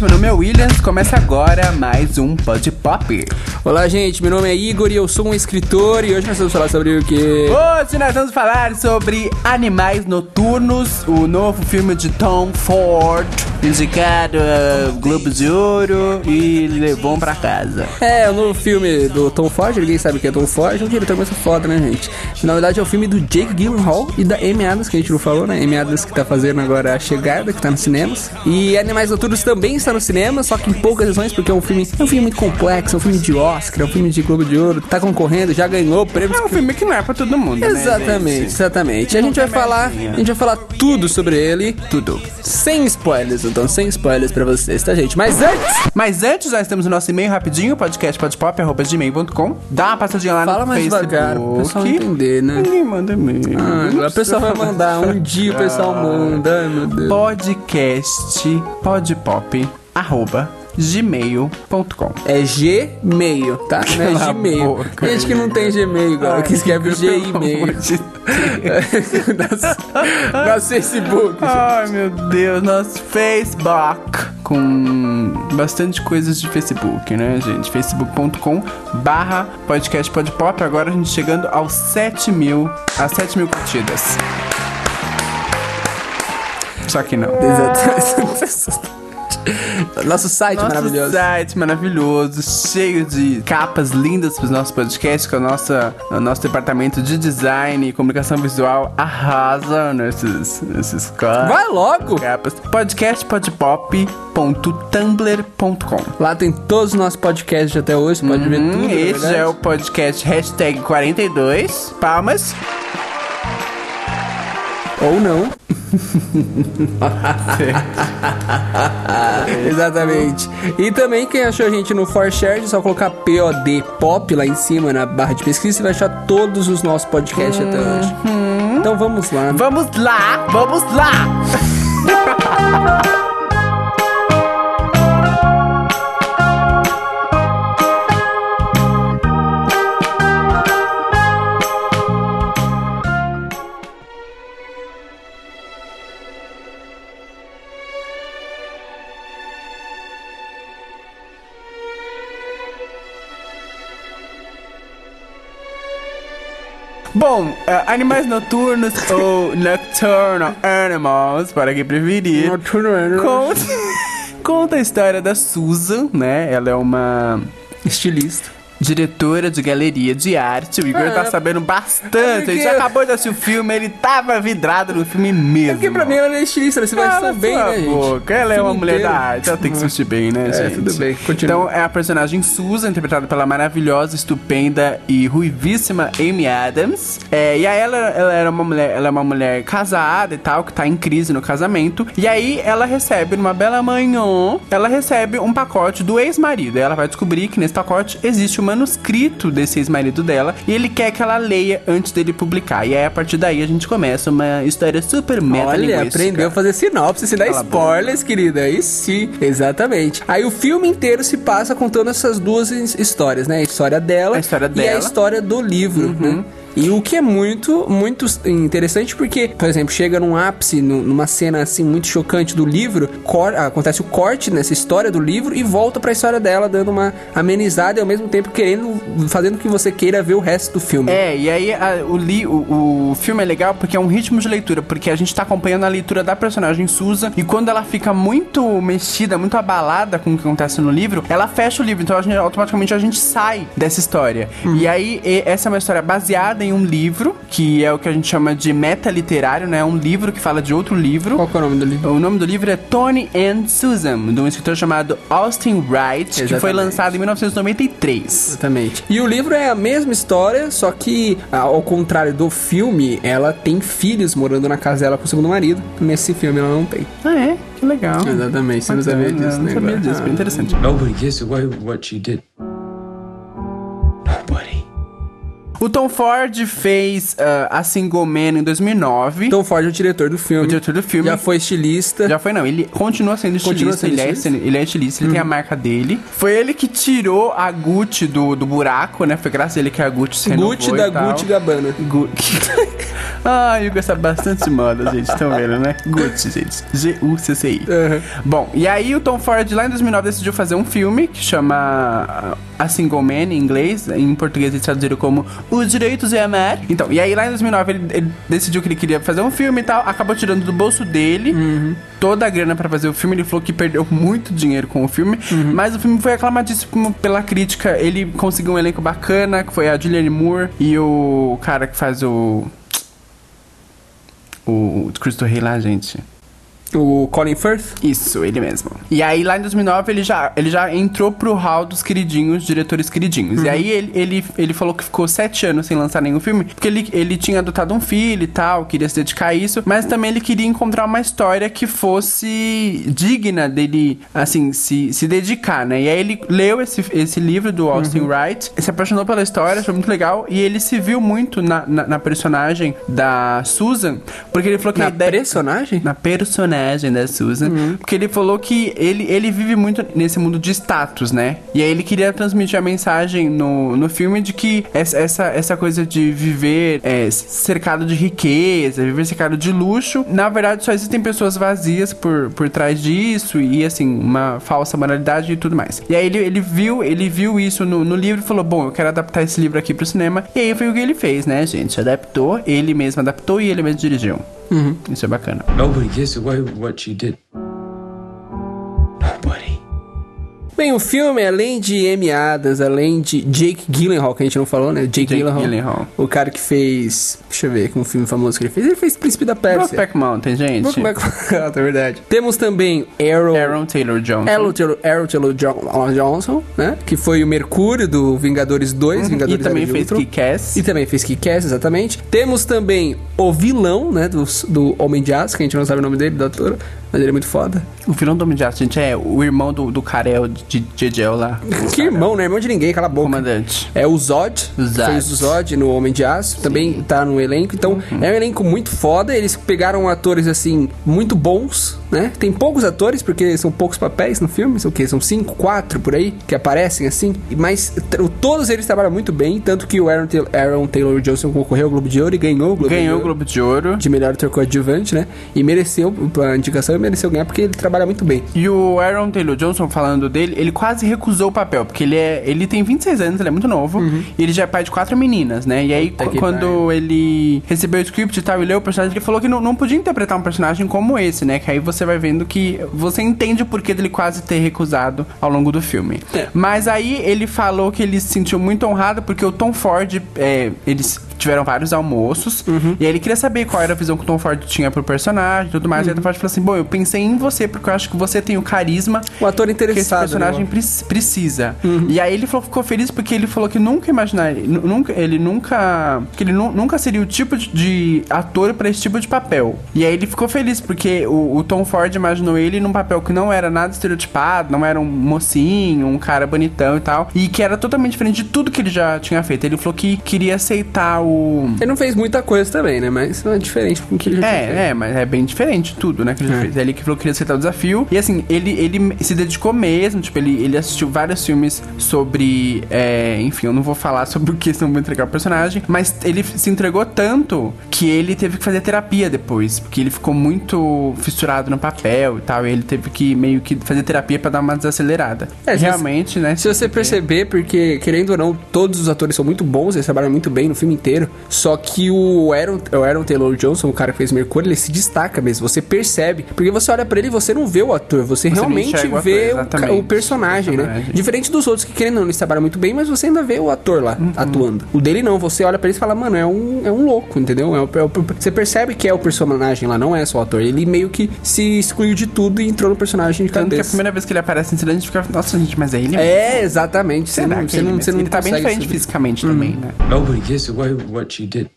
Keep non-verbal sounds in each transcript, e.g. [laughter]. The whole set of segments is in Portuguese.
meu nome é Williams. Começa agora mais um Pod Pop. Olá, gente. Meu nome é Igor e eu sou um escritor. E hoje nós vamos falar sobre o quê? Hoje nós vamos falar sobre Animais Noturnos, o novo filme de Tom Ford, indicado a Globo de Ouro e levou pra casa. É, o novo filme do Tom Ford. Ninguém sabe o que é Tom Ford. É um diretor muito foda, né, gente? Na verdade, é o filme do Jake Gyllenhaal e da Amy Adams, que a gente não falou, né? Amy Adams que tá fazendo agora a chegada, que tá nos cinemas. E Animais Noturnos também está no cinema, só que em poucas sessões, porque é um filme, é um filme muito complexo, é um filme de Oscar, é um filme de Globo de Ouro, tá concorrendo, já ganhou prêmios. É um filme que não é pra todo mundo, Exatamente, né, exatamente. A gente vai falar, a gente vai falar tudo sobre ele, tudo. Sem spoilers, então, sem spoilers pra vocês, tá, gente? Mas antes, Mas antes, nós temos o nosso e-mail rapidinho, podcastpodpop.gmail.com. Dá uma passadinha lá fala no mais Facebook. devagar pro pessoal entender, né? Ninguém manda e-mail. Ah, agora o pessoal vai mandar, um dia o pessoal manda, ai meu Deus. podcast podpop arroba gmail.com É Gmail, tá? Não é Cala Gmail. boca, gente que não tem Gmail, igual, que escreve Gmail. [laughs] Nosso, nosso Facebook. Ai meu Deus, nosso Facebook com bastante coisas de Facebook, né, gente? facebook.com barra podcast podpop. Agora a gente chegando aos 7 mil, às 7 mil curtidas. Só que não. [laughs] [laughs] Nosso site Nosso maravilhoso. site maravilhoso, cheio de capas lindas para os nossos podcasts, que a nossa, o nosso departamento de design e comunicação visual arrasa nesses, nesses ca- Vai logo! capas. podcastpodpop.tumblr.com Lá tem todos os nossos podcasts de até hoje, pode ver tudo. Hum, na Esse verdade. é o podcast hashtag 42. Palmas. Ou não. [laughs] Exatamente. E também quem achou a gente no ForShare, é só colocar POD Pop lá em cima na barra de pesquisa, você vai achar todos os nossos podcasts até hoje. Então vamos lá. Vamos lá, vamos lá! [laughs] animais noturnos [laughs] ou nocturnal animals, para quem preferir. Conta, conta a história da Susan, né? Ela é uma Estilista. Diretora de galeria de arte. O Igor Ah, tá sabendo bastante. é porque- já acabou de assistir o filme, ele tava vidrado no filme mesmo. É porque pra mim ela é estilista, você vai bem, sua né, gente? Ela é uma mulher inteiro. da arte, ela tem que se vestir bem, né, É, gente? tudo bem, continua. Então é a personagem Susan, interpretada pela maravilhosa, estupenda e ruivíssima Amy Adams. É, e aí ela, ela era uma mulher, ela é uma mulher casada e tal, que tá em crise no casamento. E aí ela recebe, numa bela manhã, ela recebe um pacote do ex-marido. E ela vai descobrir que nesse pacote existe o manuscrito desse ex-marido dela. E ele quer que ela leia antes dele publicar. E aí a partir daí a gente começa uma história super meta Olha, aprendeu a fazer sinopse, se dá Cala spoilers, querida. Aí sim, exatamente. Aí o filme inteiro se passa contando essas duas his- histórias, né? A história dela, A história e a dela. história do livro, né? E o que é muito, muito interessante porque, por exemplo, chega num ápice, nu- numa cena assim muito chocante do livro, cor- acontece o corte nessa história do livro e volta pra história dela, dando uma amenizada e ao mesmo tempo querendo, fazendo que você queira ver o resto do filme. É, e aí a- o, li, o, o filme é legal porque é um ritmo de leitura, porque a gente tá acompanhando a leitura da personagem Susan e quando ela fica muito mexida, muito abalada com o que acontece no livro, ela fecha o livro, então a gente- automaticamente a gente sai dessa história. E aí e- essa é uma história baseada em um livro, que é o que a gente chama de meta literário, né? Um livro que fala de outro livro. Qual que é o nome do livro? O nome do livro é Tony and Susan, de um escritor chamado Austin Wright, que foi Exatamente. lançado em 1993. Exatamente. E o livro é a mesma história, só que, ao contrário do filme, ela tem filhos morando na casa dela com o segundo marido. Nesse filme ela não tem. Ah, é? Que legal. Exatamente, você não sabia disso, não né? sabia agora? disso, bem Ah. interessante. Nobody away what she did. O Tom Ford fez uh, A Single Man em 2009. Tom Ford é o diretor do filme. O diretor do filme. Já foi estilista. Já foi, não. Ele continua sendo Continua estilista. sendo ele, estilista? É, ele é estilista, ele tem a marca dele. Foi ele que tirou a Gucci do, do buraco, né? Foi graças a ele que a Gucci se renovou Gucci da. Gucci Gabbana. Gucci. ah, o Hugo sabe bastante de moda, gente. Estão vendo, né? Gucci, gente. G-U-C-C-I. Aham. Bom, e aí o Tom Ford lá em 2009 decidiu fazer um filme que chama A Single Man em inglês, em português eles traduziram como Os Direitos de Amar. Então, e aí lá em 2009 ele, ele decidiu que ele queria fazer um filme e tal, acabou tirando do bolso dele toda a grana pra fazer o filme. Ele falou que perdeu muito dinheiro com o filme, mas o filme foi aclamadíssimo pela crítica. Ele conseguiu um elenco bacana, que foi a Julianne Moore e o cara que faz o o Cristo Rei lá, gente. O Colin Firth. Isso, ele mesmo. E aí, lá em 2009, ele já, ele já entrou pro hall dos queridinhos, diretores queridinhos. E aí, ele, ele, ele falou que ficou sete anos sem lançar nenhum filme, porque ele, ele tinha adotado um filho e tal, queria se dedicar a isso, mas também ele queria encontrar uma história que fosse digna dele, assim, se, se dedicar, né? E aí, ele leu esse, esse livro do Austin Wright, se apaixonou pela história, achou muito legal, e ele se viu muito na, na, na personagem da Susan, porque ele falou que Na a ideia personagem? na personagem da Susan, Uhum. porque ele falou que ele, ele vive muito nesse mundo de status, né? E aí ele queria transmitir a mensagem no, no filme de que essa, essa, essa coisa de viver é, cercado de riqueza, viver cercado de luxo, na verdade só existem pessoas vazias por, por trás disso e assim, uma falsa moralidade e tudo mais. E aí ele, ele viu, ele viu isso no, no livro e falou: Bom, eu quero adaptar esse livro aqui pro cinema. E aí foi o que ele fez, né, gente? Adaptou, ele mesmo adaptou e ele mesmo dirigiu. Uhum. Isso é bacana. Nobody gives away what you did. Bem, o filme, além de Amy Adams, além de Jake Gyllenhaal, que a gente não falou, né? Jake, Jake Gyllenhaal, Gyllenhaal. O cara que fez... Deixa eu ver, que um filme famoso que ele fez. Ele fez Príncipe da Pérsia. Brokeback Mountain, gente. Brokeback Ah, [laughs] é verdade. Temos também Arrow... Aaron Taylor Johnson. Arrow Taylor, Arrow Taylor Jo- Johnson, né? Que foi o Mercúrio do Vingadores 2, Uhum. e Vingadores também Era de fez. Kick-Ass. E também fez Kick-Ass, exatamente. Temos também o vilão, né, do, do Homem de Aço, que a gente não sabe o nome dele, do ator, mas ele é muito foda. O vilão do Homem de Aço, gente, é o irmão do, do Karel de Jejel lá. [laughs] Que irmão, né? Irmão de ninguém, cala a boca. Comandante. É o Zod, Zod. fez o Zod no Homem de Aço, também tá no elenco. Então, Uhum. é um elenco muito foda. Eles pegaram atores, assim, muito bons, né? Tem poucos atores, porque são poucos papéis no filme. São o quê? São cinco, quatro por aí, que aparecem, assim. Mas todos eles trabalham muito bem. Tanto que o Aaron, Taylor- Aaron Taylor Johnson concorreu ao Globo de Ouro e ganhou o Globo de Ganhou o Ouro. Globo de Ouro. De melhor ator coadjuvante, né? E mereceu a indicação e mereceu ganhar porque ele trabalha muito bem. E o Aaron Taylor Johnson, falando dele, ele quase recusou o papel, porque ele é. Ele tem 26 anos, ele é muito novo. E ele já é pai de quatro meninas, né? E aí, Uhum. Puta quando ele recebeu o script e tal, e leu o personagem, ele falou que não, não podia interpretar um personagem como esse, né? Que aí você vai vendo que você entende o porquê dele quase ter recusado ao longo do filme. É. Mas aí ele falou que ele se sentiu muito honrado porque o Tom Ford, é, eles tiveram vários almoços, Uhum. e aí ele queria saber qual era a visão que o Tom Ford tinha pro personagem e tudo mais. E aí o Tom Ford falou assim: Bom, eu pensei em você porque eu acho que você tem o carisma O ator que esse interessado. personagem né? pre- precisa. E aí ele falou, ficou feliz porque ele falou que nunca imaginaria, nu- nunca, ele nunca, que ele nu- nunca seria o tipo de, de ator pra esse tipo de papel. E aí ele ficou feliz porque o, o Tom Ford imaginou ele num papel que não era nada estereotipado, não era um mocinho, um cara bonitão e tal, e que era totalmente diferente de tudo que ele já tinha feito. Ele falou que queria aceitar o Ele não fez muita coisa também, né? Mas é diferente com o que ele já tinha feito. é, é, mas é bem diferente tudo, né, que ele É. fez. Ele que falou que queria aceitar o desafio. E assim, ele, ele se dedicou mesmo, tipo, ele, ele assistiu vários filmes sobre. é, enfim, eu não vou falar sobre o que, senão vou entregar o personagem. Mas ele se entregou tanto que ele teve que fazer terapia depois. Porque ele ficou muito fissurado no papel e tal. E ele teve que meio que fazer terapia pra dar uma desacelerada. É, E se realmente, né? Se você perceber, porque, querendo ou não, todos os atores são muito bons, eles trabalham muito bem no filme inteiro. Só que o Aaron, o Aaron Taylor Johnson, o cara que fez Mercúrio, ele se destaca mesmo. Você percebe. Porque você olha pra ele e você não vê o ator, você, não realmente enxerga o ator, vê o, o personagem, né? Diferente dos outros que, querendo ou não, eles trabalham muito bem, mas você ainda vê o ator lá Uhum. atuando. O dele não, você olha pra ele e fala, mano, é um, é um louco, entendeu? É o- é o- você percebe que é o personagem lá, não é só o ator. Ele meio que se excluiu de tudo e entrou no personagem de Tanto que a cabeça. primeira vez que ele aparece em cena, a gente fica, nossa, gente, mas é ele mesmo? É, exatamente. Você Será não, que você é ele não, você não Ele tá bem diferente fisicamente também, né? Nobody gives away what you did.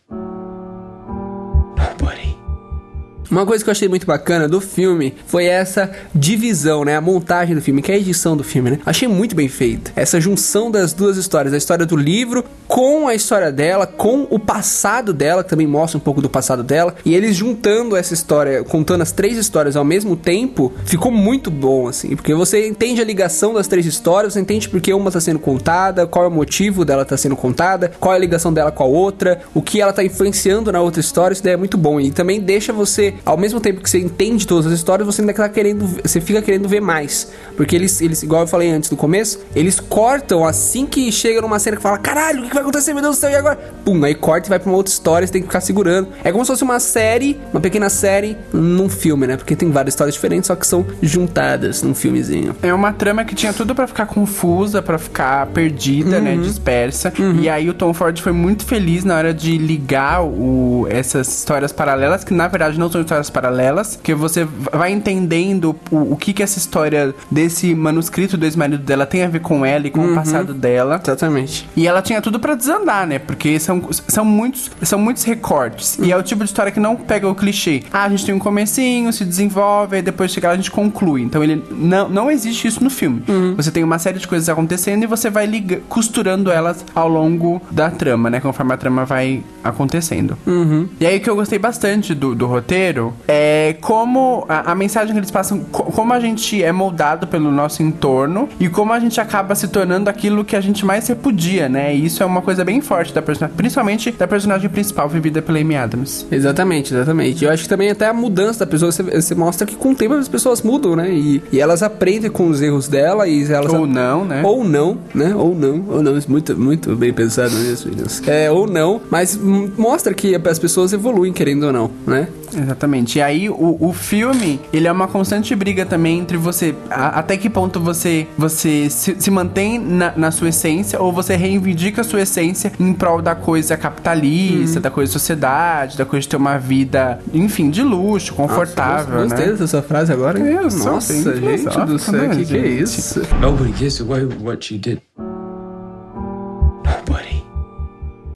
Uma coisa que eu achei muito bacana do filme foi essa divisão, né? A montagem do filme, que é a edição do filme, né? Achei muito bem feita. Essa junção das duas histórias, a história do livro com a história dela, com o passado dela, que também mostra um pouco do passado dela, e eles juntando essa história, contando as três histórias ao mesmo tempo, ficou muito bom, assim, porque você entende a ligação das três histórias, você entende porque uma está sendo contada, qual é o motivo dela tá sendo contada, qual é a ligação dela com a outra, o que ela está influenciando na outra história, isso daí é muito bom. E também deixa você, ao mesmo tempo que você entende todas as histórias, você ainda tá querendo, você fica querendo ver mais. Porque eles, eles igual eu falei antes no começo, eles cortam assim que chega numa cena que fala, caralho, o que vai acontecer, meu Deus do céu, e agora? Pum, aí corta e vai pra uma outra história, você tem que ficar segurando. É como se fosse uma série, uma pequena série num filme, né? Porque tem várias histórias diferentes, só que são juntadas num filmezinho. É uma trama que tinha tudo para ficar confusa, para ficar perdida, né, uhum. né? Dispersa. Uhum. E aí o Tom Ford foi muito feliz na hora de ligar o, essas histórias paralelas, que na verdade não são histórias paralelas, que você vai entendendo o, o que que essa história desse manuscrito do ex-marido dela tem a ver com ela e com uhum. o passado dela. Exatamente. E ela tinha tudo para desandar, né? Porque são, são, muitos, são muitos recortes. E é o tipo de história que não pega o clichê. Ah, a gente tem um comecinho, se desenvolve, e depois chega lá a gente conclui. Então ele não, não existe isso no filme. Uhum. Você tem uma série de coisas acontecendo e você vai liga, costurando elas ao longo da trama, né? Conforme a trama vai acontecendo. Uhum. E aí o que eu gostei bastante do, do roteiro é como a, a, mensagem que eles passam, como a gente é moldado pelo nosso entorno e como a gente acaba se tornando aquilo que a gente mais repudia, né? E isso é uma coisa bem forte da personagem, principalmente da personagem principal vivida pela Amy Adams. Exatamente, exatamente. Eu acho que também até a mudança da pessoa, você, você mostra que com o tempo as pessoas mudam, né? E, e elas aprendem com os erros dela e elas... Ou não, né? Ou não, né? Ou não, ou não. Muito, muito bem pensado nisso, meninas. É, ou não, mas mostra que as pessoas evoluem, querendo ou não, né? Exatamente. E aí o, o filme, ele é uma constante briga também entre você, a, até que ponto você você se, se mantém na, na, sua essência ou você reivindica a sua essência em prol da coisa capitalista, uhum. da coisa sociedade, da coisa de ter uma vida, enfim, de luxo, confortável, Nossa, gostei né? dessa frase agora. É, Nossa, gente do céu, que, que é isso? Nobody gets away with what she did.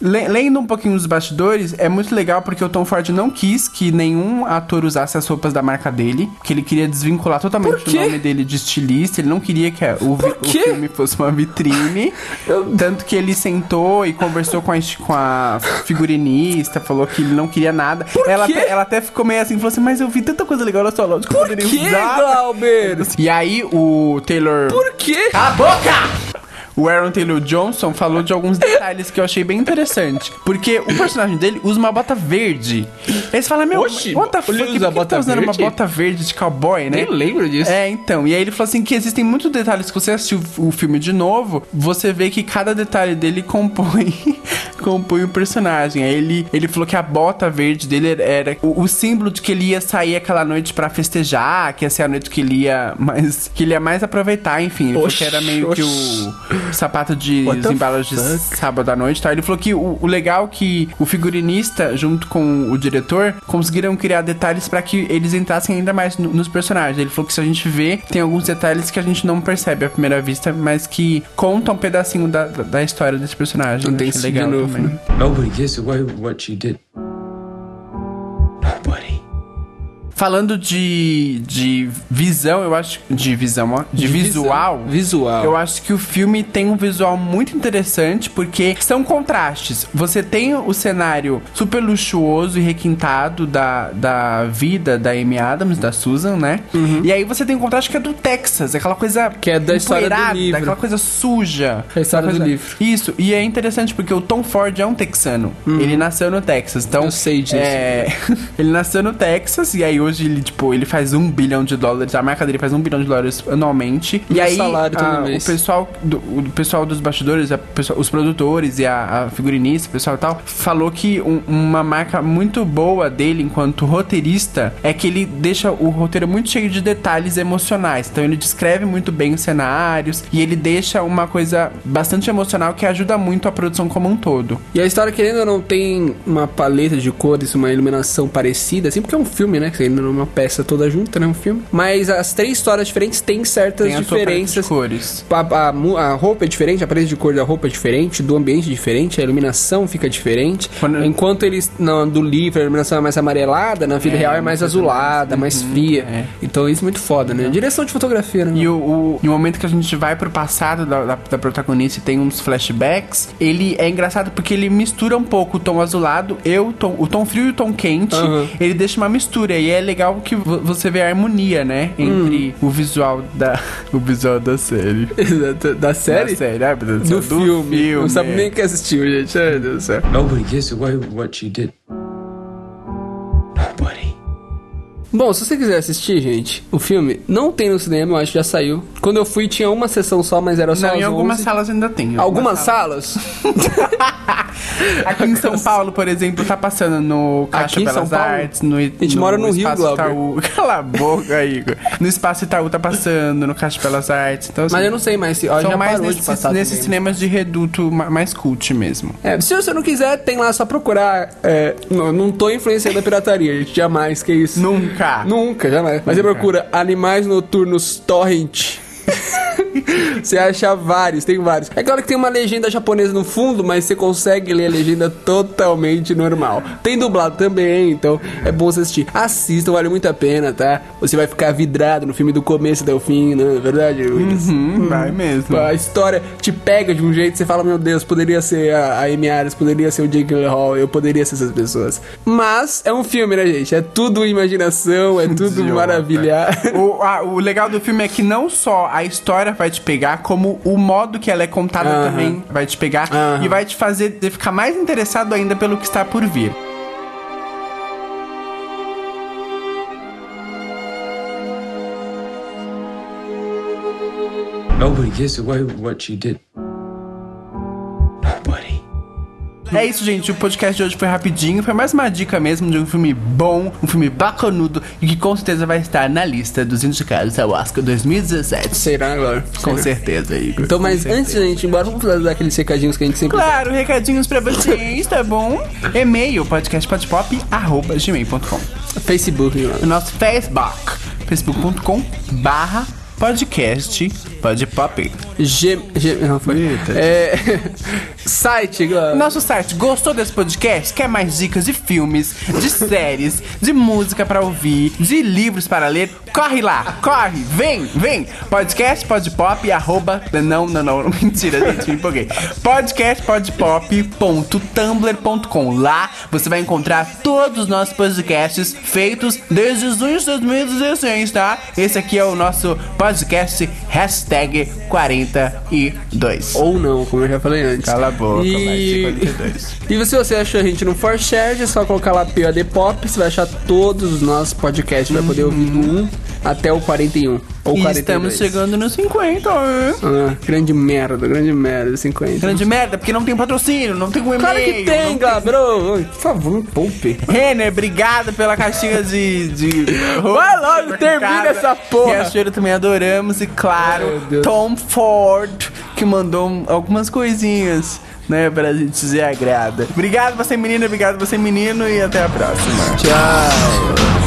Lendo um pouquinho dos bastidores, é muito legal porque o Tom Ford não quis que nenhum ator usasse as roupas da marca dele, que ele queria desvincular totalmente o nome dele de estilista, ele não queria que o, o filme fosse uma vitrine. [laughs] Eu... Tanto que ele sentou e conversou com a, com a figurinista, falou que ele não queria nada. Por ela, quê? ela até ficou meio assim, falou assim, mas eu vi tanta coisa legal na sua loja que eu poderia usar. Glauber? E aí o Taylor... Por quê? Cala a boca! O Aaron Taylor Johnson falou de alguns detalhes que eu achei bem interessante. Porque o personagem dele usa uma bota verde. Aí você fala, meu, Oxi, what the fuck? Ele usa por que tá usando verde? uma bota verde de cowboy, né? Nem lembro disso. É, então. E aí ele falou assim que existem muitos detalhes que você assistiu o filme de novo, você vê que cada detalhe dele compõe compõe o personagem. Aí ele, ele falou que a bota verde dele era o, o símbolo de que ele ia sair aquela noite para festejar, que ia ser a noite que ele ia mais que ele ia mais aproveitar, enfim. Ele oxi, falou que era meio oxi. que o sapato de embalos de sábado à noite, tá? Ele falou que o, o legal é que o figurinista, junto com o diretor, conseguiram criar detalhes para que eles entrassem ainda mais no, nos personagens. Ele falou que se a gente vê, tem alguns detalhes que a gente não percebe à primeira vista, mas que contam um pedacinho da, da, da história desse personagem. Não tem legal Nobody gets away with what she did. Falando de, de visão, eu acho. De visão, ó. De, de visual. Visual. Eu acho que o filme tem um visual muito interessante porque são contrastes. Você tem o cenário super luxuoso e requintado da, da vida da Amy Adams, da Susan, né? Uhum. E aí você tem um contraste que é do Texas, aquela coisa. Que é da história do livro. Aquela coisa suja. É a história coisa... do livro. Isso. E é interessante porque o Tom Ford é um texano. Uhum. Ele nasceu no Texas. Então. Eu sei disso. É... [laughs] ele nasceu no Texas e aí hoje ele, tipo, ele faz um bilhão de dólares, a marca dele faz um bilhão de dólares anualmente. E, e aí, a, o pessoal, do, o pessoal dos bastidores, a, os produtores e a, a figurinista, o pessoal e tal, falou que um, uma marca muito boa dele enquanto roteirista é que ele deixa o roteiro muito cheio de detalhes emocionais. Então ele descreve muito bem os cenários e ele deixa uma coisa bastante emocional que ajuda muito a produção como um todo. E a história, querendo ou não, tem uma paleta de cores, uma iluminação parecida, assim, porque é um filme, né? Que numa peça toda junta, né? Um filme. Mas as três histórias diferentes têm certas Tem diferenças. cores. A, a a roupa é diferente, a parede de cor da roupa é diferente, do ambiente é diferente, a iluminação fica diferente. Quando- Enquanto eles, não, do livro, a iluminação é mais amarelada, na vida É, real é mais azulada, mais fria. é. Então isso é muito foda, né? Direção de fotografia, né? E o, o, e o momento que a gente vai pro passado da, da, da protagonista e tem uns flashbacks, ele é engraçado porque ele mistura um pouco o tom azulado e o tom, o tom frio e o tom quente. Aham. Ele deixa uma mistura e é legal que vo- você vê a harmonia, né? Entre Hum. o visual da. [laughs] O visual da série. da, [laughs] da série? Da série, Deus Do, do céu, filme. Não sabe nem que assistiu, gente. Ai, Deus do céu. Nobody gets away with what she did. Bom, se você quiser assistir, gente, o filme não tem no cinema, eu acho que já saiu. Quando eu fui tinha uma sessão só, mas era só Não, em algumas 11. salas ainda tem. em Algumas salas? [laughs] Aqui em São Paulo, por exemplo, tá passando no Caixa Aqui em São Belas Paulo? Artes, no, a gente mora no Rio, Glauber. Itaú. [laughs] Cala a boca, Igor. No Espaço Itaú tá passando, no Caixa Belas Artes. Então, assim, Mas eu não sei mais se. Ó, são já mais parou de nesses, passar nesses também. cinemas de reduto ma- mais cult mesmo. É, se você não quiser, tem lá só procurar. É, não, não tô influenciando a pirataria, gente. Jamais, que isso. Nunca. Nunca, jamais. Mas você Nunca. procura Animais Noturnos Torrent. [laughs] [laughs] você acha vários, tem vários. É claro que tem uma legenda japonesa no fundo, mas você consegue ler a legenda totalmente normal. Tem dublado também, então é bom você assistir. Assistam, vale muito a pena, tá? Você vai ficar vidrado no filme do começo até o fim, não é verdade, Willis? Hum, vai mesmo. A história te pega de um jeito, você fala, meu Deus, poderia ser a, a Amy Adams, poderia ser o Jake Gyllenhaal, eu poderia ser essas pessoas. Mas é um filme, né, gente? É tudo imaginação, é tudo Idiota. maravilhar. O, a- o legal do filme é que não só a história vai te pegar, como o modo que ela é contada Aham. também vai te pegar Aham. e vai te fazer ficar mais interessado ainda pelo que está por vir. Nobody gets away with what she did. É isso, gente. O podcast de hoje foi rapidinho. Foi mais uma dica mesmo de um filme bom, um filme bacanudo e que com certeza vai estar na lista dos indicados ao Oscar 2017. Será agora? Com certeza, Igor. Então, mas certeza. antes da gente ir embora, vamos fazer daqueles recadinhos que a gente sempre Claro, recadinhos pra vocês, tá bom? E-mail, podcastpodpop.gmail.com Facebook, mano. O nosso Facebook, facebook.com barra podcast podpop. G, G, não foi. Eita. É, [laughs] site, Glauber. Nosso site, gostou desse podcast? Quer mais dicas de filmes, de [laughs] séries, de música pra ouvir, de livros para ler? Corre lá, corre, vem, vem! Podcast podpop, arroba. Não, não, não, [laughs] mentira, gente, me empolguei. Podcastpodpop.tumblr.com. Lá você vai encontrar todos os nossos podcasts feitos desde junho de 2016, tá? Esse aqui é o nosso podcast hashtag 42. Ou não, como eu já falei antes. Cala a boca, e... vai ser 42. [laughs] E se você achou a gente no ForShare, é só colocar lá POD Pop, você vai achar todos os nossos podcasts, vai poder ouvir do 1 até o 41. Ou E 42. estamos chegando nos 50, hein? Ah, grande merda, grande merda, 50. Grande merda, porque não tem patrocínio, não tem um e-mail. Claro que tem, Gabriel. Por favor, poupe. Renner, obrigado pela caixinha de. de... Vai logo, termina essa porra. E a também adoramos. E claro, Deus. Tom Ford, que mandou um- algumas coisinhas, né, pra gente dizer agrada. Obrigado, você menina, obrigado, você menino, e até a próxima. Tchau.